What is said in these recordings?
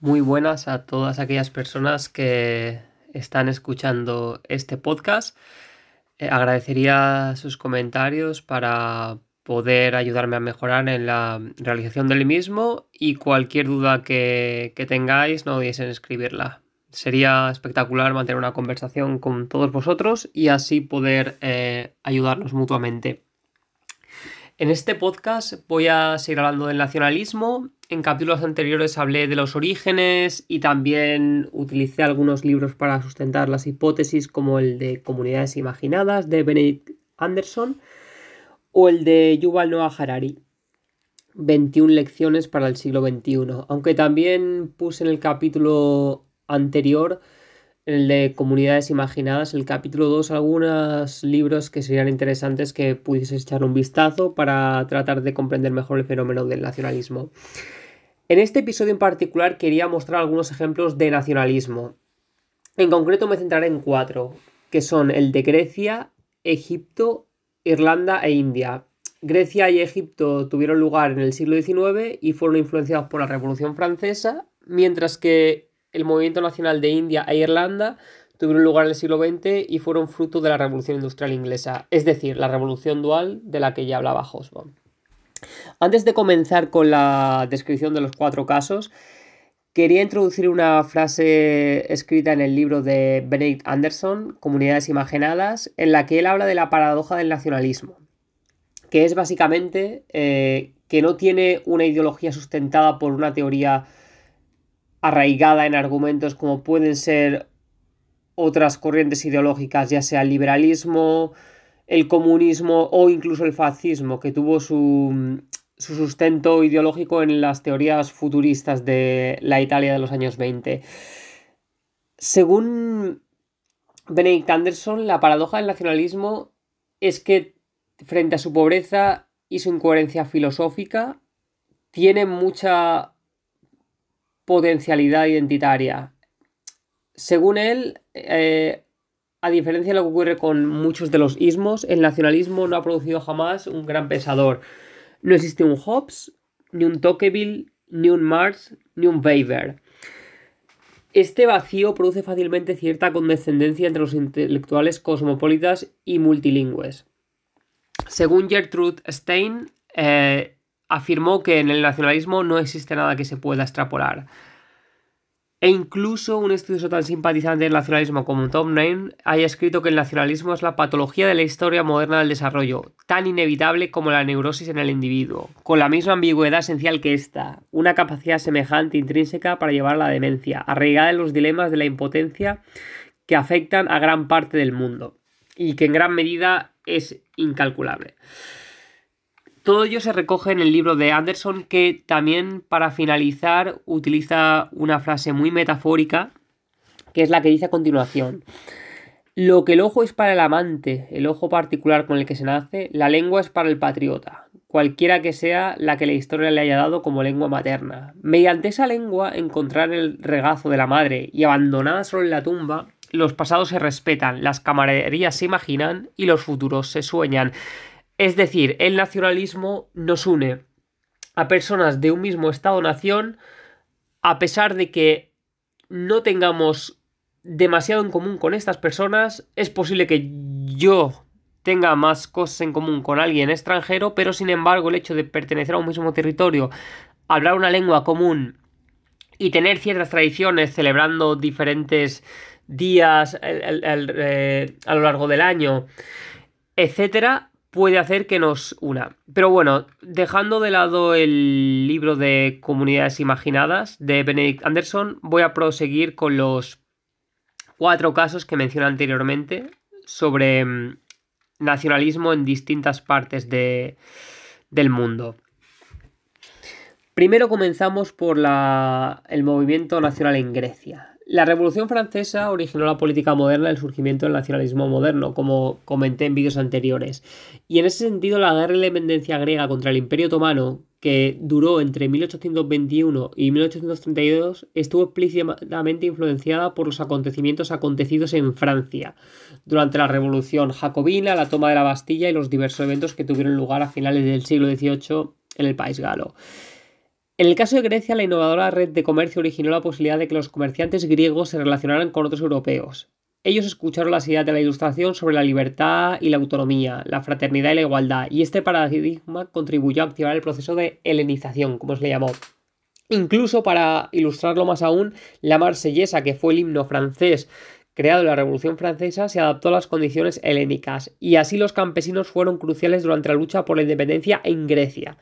Muy buenas a todas aquellas personas que están escuchando este podcast. Eh, agradecería sus comentarios para poder ayudarme a mejorar en la realización del mismo y cualquier duda que, tengáis no dudéis en escribirla. Sería espectacular mantener una conversación con todos vosotros y así poder eh, ayudarnos mutuamente. En este podcast voy a seguir hablando del nacionalismo. En capítulos anteriores hablé de los orígenes y también utilicé algunos libros para sustentar las hipótesis como el de Comunidades Imaginadas de Benedict Anderson o el de Yuval Noah Harari. 21 lecciones para el siglo XXI. Aunque también puse en el capítulo anterior el de Comunidades Imaginadas, el capítulo 2, algunos libros que serían interesantes que pudieses echar un vistazo para tratar de comprender mejor el fenómeno del nacionalismo. En este episodio en particular quería mostrar algunos ejemplos de nacionalismo. En concreto me centraré en cuatro, que son el de Grecia, Egipto, Irlanda e India. Grecia y Egipto tuvieron lugar en el siglo XIX y fueron influenciados por la Revolución Francesa, mientras que el movimiento nacional de India e Irlanda tuvieron lugar en el siglo XX y fueron fruto de la revolución industrial inglesa, es decir, la revolución dual de la que ya hablaba Hobsbawm. Antes de comenzar con la descripción de los cuatro casos, quería introducir una frase escrita en el libro de Benedict Anderson, Comunidades Imaginadas, en la que él habla de la paradoja del nacionalismo, que es básicamente eh, que no tiene una ideología sustentada por una teoría arraigada en argumentos como pueden ser otras corrientes ideológicas, ya sea el liberalismo, el comunismo o incluso el fascismo, que tuvo su, sustento ideológico en las teorías futuristas de la Italia de los años 20. Según Benedict Anderson, la paradoja del nacionalismo es que frente a su pobreza y su incoherencia filosófica, tiene mucha potencialidad identitaria. Según él, eh, a diferencia de lo que ocurre con muchos de los ismos, el nacionalismo no ha producido jamás un gran pensador. No existe un Hobbes, ni un Tocqueville, ni un Marx, ni un Weber. Este vacío produce fácilmente cierta condescendencia entre los intelectuales cosmopolitas y multilingües. Según Gertrude Stein, eh, afirmó que en el nacionalismo no existe nada que se pueda extrapolar. E incluso un estudioso tan simpatizante del nacionalismo como Tom Nain haya escrito que el nacionalismo es la patología de la historia moderna del desarrollo, tan inevitable como la neurosis en el individuo, con la misma ambigüedad esencial que esta, una capacidad semejante intrínseca para llevar a la demencia, arraigada en los dilemas de la impotencia que afectan a gran parte del mundo, y que en gran medida es incalculable. Todo ello se recoge en el libro de Anderson que también para finalizar utiliza una frase muy metafórica que es la que dice a continuación. Lo que el ojo es para el amante, el ojo particular con el que se nace, la lengua es para el patriota, cualquiera que sea la que la historia le haya dado como lengua materna. Mediante esa lengua encontrar el regazo de la madre y abandonada solo en la tumba, los pasados se respetan, las camaraderías se imaginan y los futuros se sueñan. Es decir, el nacionalismo nos une a personas de un mismo Estado-nación a pesar de que no tengamos demasiado en común con estas personas, es posible que yo tenga más cosas en común con alguien extranjero, pero sin embargo el hecho de pertenecer a un mismo territorio, hablar una lengua común y tener ciertas tradiciones celebrando diferentes días eh, a lo largo del año, etcétera, puede hacer que nos una. Pero bueno, dejando de lado el libro de Comunidades Imaginadas de Benedict Anderson, voy a proseguir con los cuatro casos que mencioné anteriormente sobre mm, nacionalismo en distintas partes de, del mundo. Primero comenzamos por la, el movimiento nacional en Grecia. La Revolución Francesa originó la política moderna, el surgimiento del nacionalismo moderno, como comenté en vídeos anteriores. Y en ese sentido, la guerra de independencia griega contra el Imperio Otomano, que duró entre 1821 y 1832, estuvo explícitamente influenciada por los acontecimientos acontecidos en Francia durante la Revolución Jacobina, la toma de la Bastilla y los diversos eventos que tuvieron lugar a finales del siglo XVIII en el país galo. En el caso de Grecia, la innovadora red de comercio originó la posibilidad de que los comerciantes griegos se relacionaran con otros europeos. Ellos escucharon las ideas de la Ilustración sobre la libertad y la autonomía, la fraternidad y la igualdad, y este paradigma contribuyó a activar el proceso de helenización, como se le llamó. Incluso para ilustrarlo más aún, la marsellesa, que fue el himno francés creado en la Revolución Francesa, se adaptó a las condiciones helénicas, y así los campesinos fueron cruciales durante la lucha por la independencia en Grecia.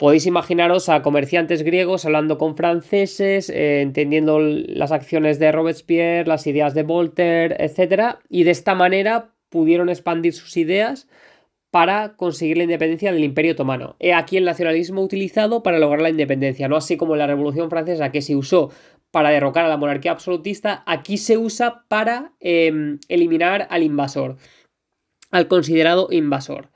Podéis imaginaros a comerciantes griegos hablando con franceses, eh, entendiendo las acciones de Robespierre, las ideas de Voltaire, etc. Y de esta manera pudieron expandir sus ideas para conseguir la independencia del Imperio Otomano. He aquí el nacionalismo utilizado para lograr la independencia, no así como en la Revolución Francesa que se usó para derrocar a la monarquía absolutista, aquí se usa para em, eliminar al invasor, al considerado invasor.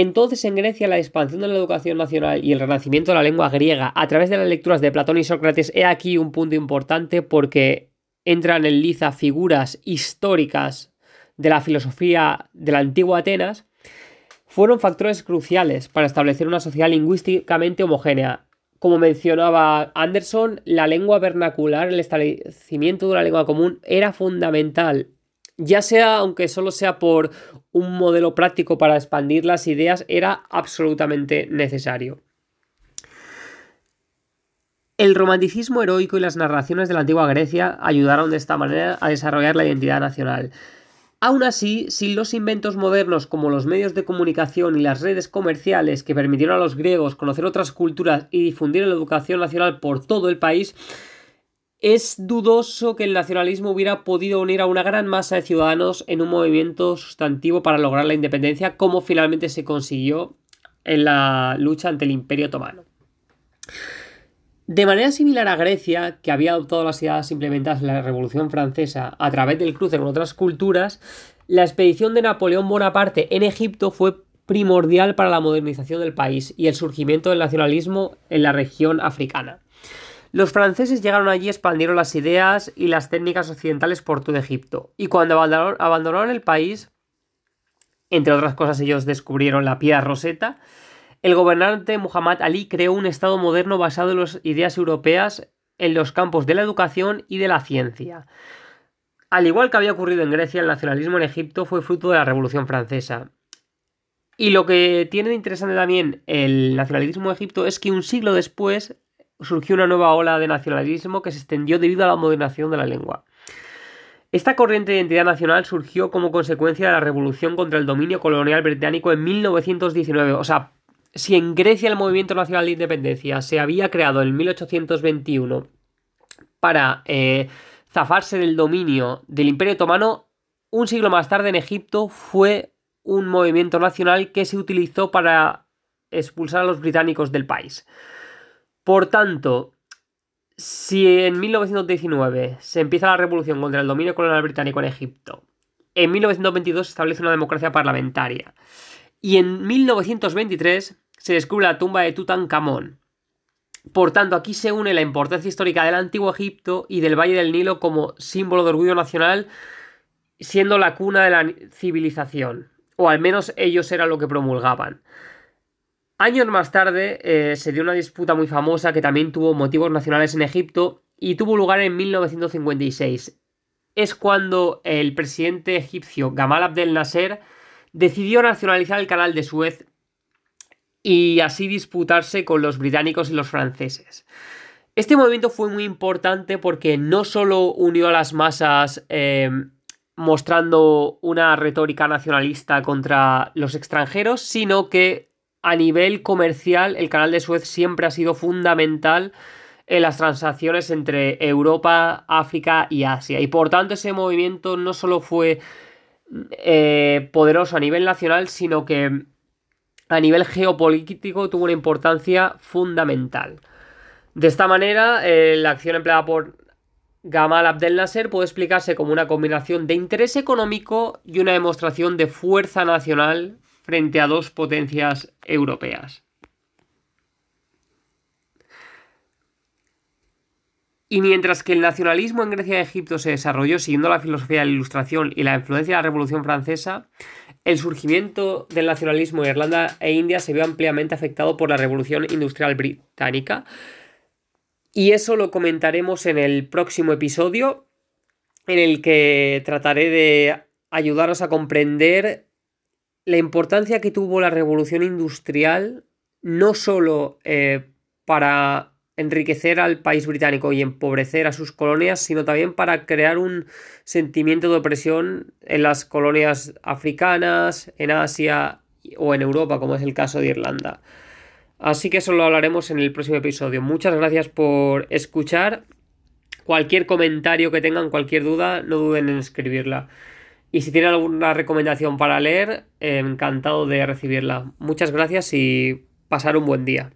Entonces en Grecia la expansión de la educación nacional y el renacimiento de la lengua griega a través de las lecturas de Platón y Sócrates, he aquí un punto importante porque entran en liza figuras históricas de la filosofía de la antigua Atenas, fueron factores cruciales para establecer una sociedad lingüísticamente homogénea. Como mencionaba Anderson, la lengua vernacular, el establecimiento de una lengua común era fundamental ya sea, aunque solo sea por un modelo práctico para expandir las ideas, era absolutamente necesario. El romanticismo heroico y las narraciones de la antigua Grecia ayudaron de esta manera a desarrollar la identidad nacional. Aún así, sin los inventos modernos como los medios de comunicación y las redes comerciales que permitieron a los griegos conocer otras culturas y difundir la educación nacional por todo el país, es dudoso que el nacionalismo hubiera podido unir a una gran masa de ciudadanos en un movimiento sustantivo para lograr la independencia, como finalmente se consiguió en la lucha ante el Imperio Otomano. De manera similar a Grecia, que había adoptado las ideas implementadas en la Revolución Francesa a través del cruce con otras culturas, la expedición de Napoleón Bonaparte en Egipto fue primordial para la modernización del país y el surgimiento del nacionalismo en la región africana. Los franceses llegaron allí, expandieron las ideas y las técnicas occidentales por todo Egipto. Y cuando abandonaron, el país, entre otras cosas ellos descubrieron la piedra roseta, el gobernante Muhammad Ali creó un Estado moderno basado en las ideas europeas en los campos de la educación y de la ciencia. Al igual que había ocurrido en Grecia, el nacionalismo en Egipto fue fruto de la Revolución Francesa. Y lo que tiene de interesante también el nacionalismo de Egipto es que un siglo después surgió una nueva ola de nacionalismo que se extendió debido a la modernización de la lengua. Esta corriente de identidad nacional surgió como consecuencia de la revolución contra el dominio colonial británico en 1919. O sea, si en Grecia el movimiento nacional de independencia se había creado en 1821 para eh, zafarse del dominio del Imperio Otomano, un siglo más tarde en Egipto fue un movimiento nacional que se utilizó para expulsar a los británicos del país. Por tanto, si en 1919 se empieza la revolución contra el dominio colonial británico en Egipto, en 1922 se establece una democracia parlamentaria y en 1923 se descubre la tumba de Tutankamón. Por tanto, aquí se une la importancia histórica del antiguo Egipto y del Valle del Nilo como símbolo de orgullo nacional, siendo la cuna de la civilización, o al menos ellos eran lo que promulgaban. Años más tarde eh, se dio una disputa muy famosa que también tuvo motivos nacionales en Egipto y tuvo lugar en 1956. Es cuando el presidente egipcio Gamal Abdel Nasser decidió nacionalizar el canal de Suez y así disputarse con los británicos y los franceses. Este movimiento fue muy importante porque no solo unió a las masas eh, mostrando una retórica nacionalista contra los extranjeros, sino que a nivel comercial, el canal de Suez siempre ha sido fundamental en las transacciones entre Europa, África y Asia. Y por tanto ese movimiento no solo fue eh, poderoso a nivel nacional, sino que a nivel geopolítico tuvo una importancia fundamental. De esta manera, eh, la acción empleada por Gamal Abdel Nasser puede explicarse como una combinación de interés económico y una demostración de fuerza nacional frente a dos potencias europeas. Y mientras que el nacionalismo en Grecia y Egipto se desarrolló siguiendo la filosofía de la Ilustración y la influencia de la Revolución Francesa, El surgimiento del nacionalismo en Irlanda e India se vio ampliamente afectado por la Revolución Industrial Británica. Y eso lo comentaremos en el próximo episodio, en el que trataré de ayudaros a comprender la importancia que tuvo la Revolución Industrial, no solo eh, para enriquecer al país británico y empobrecer a sus colonias, sino también para crear un sentimiento de opresión en las colonias africanas, en Asia o en Europa, como es el caso de Irlanda. Así que eso lo hablaremos en el próximo episodio. Muchas gracias por escuchar. Cualquier comentario que tengan, cualquier duda, no duden en escribirla. Y si tienen alguna recomendación para leer, encantado de recibirla. Muchas gracias y pasar un buen día.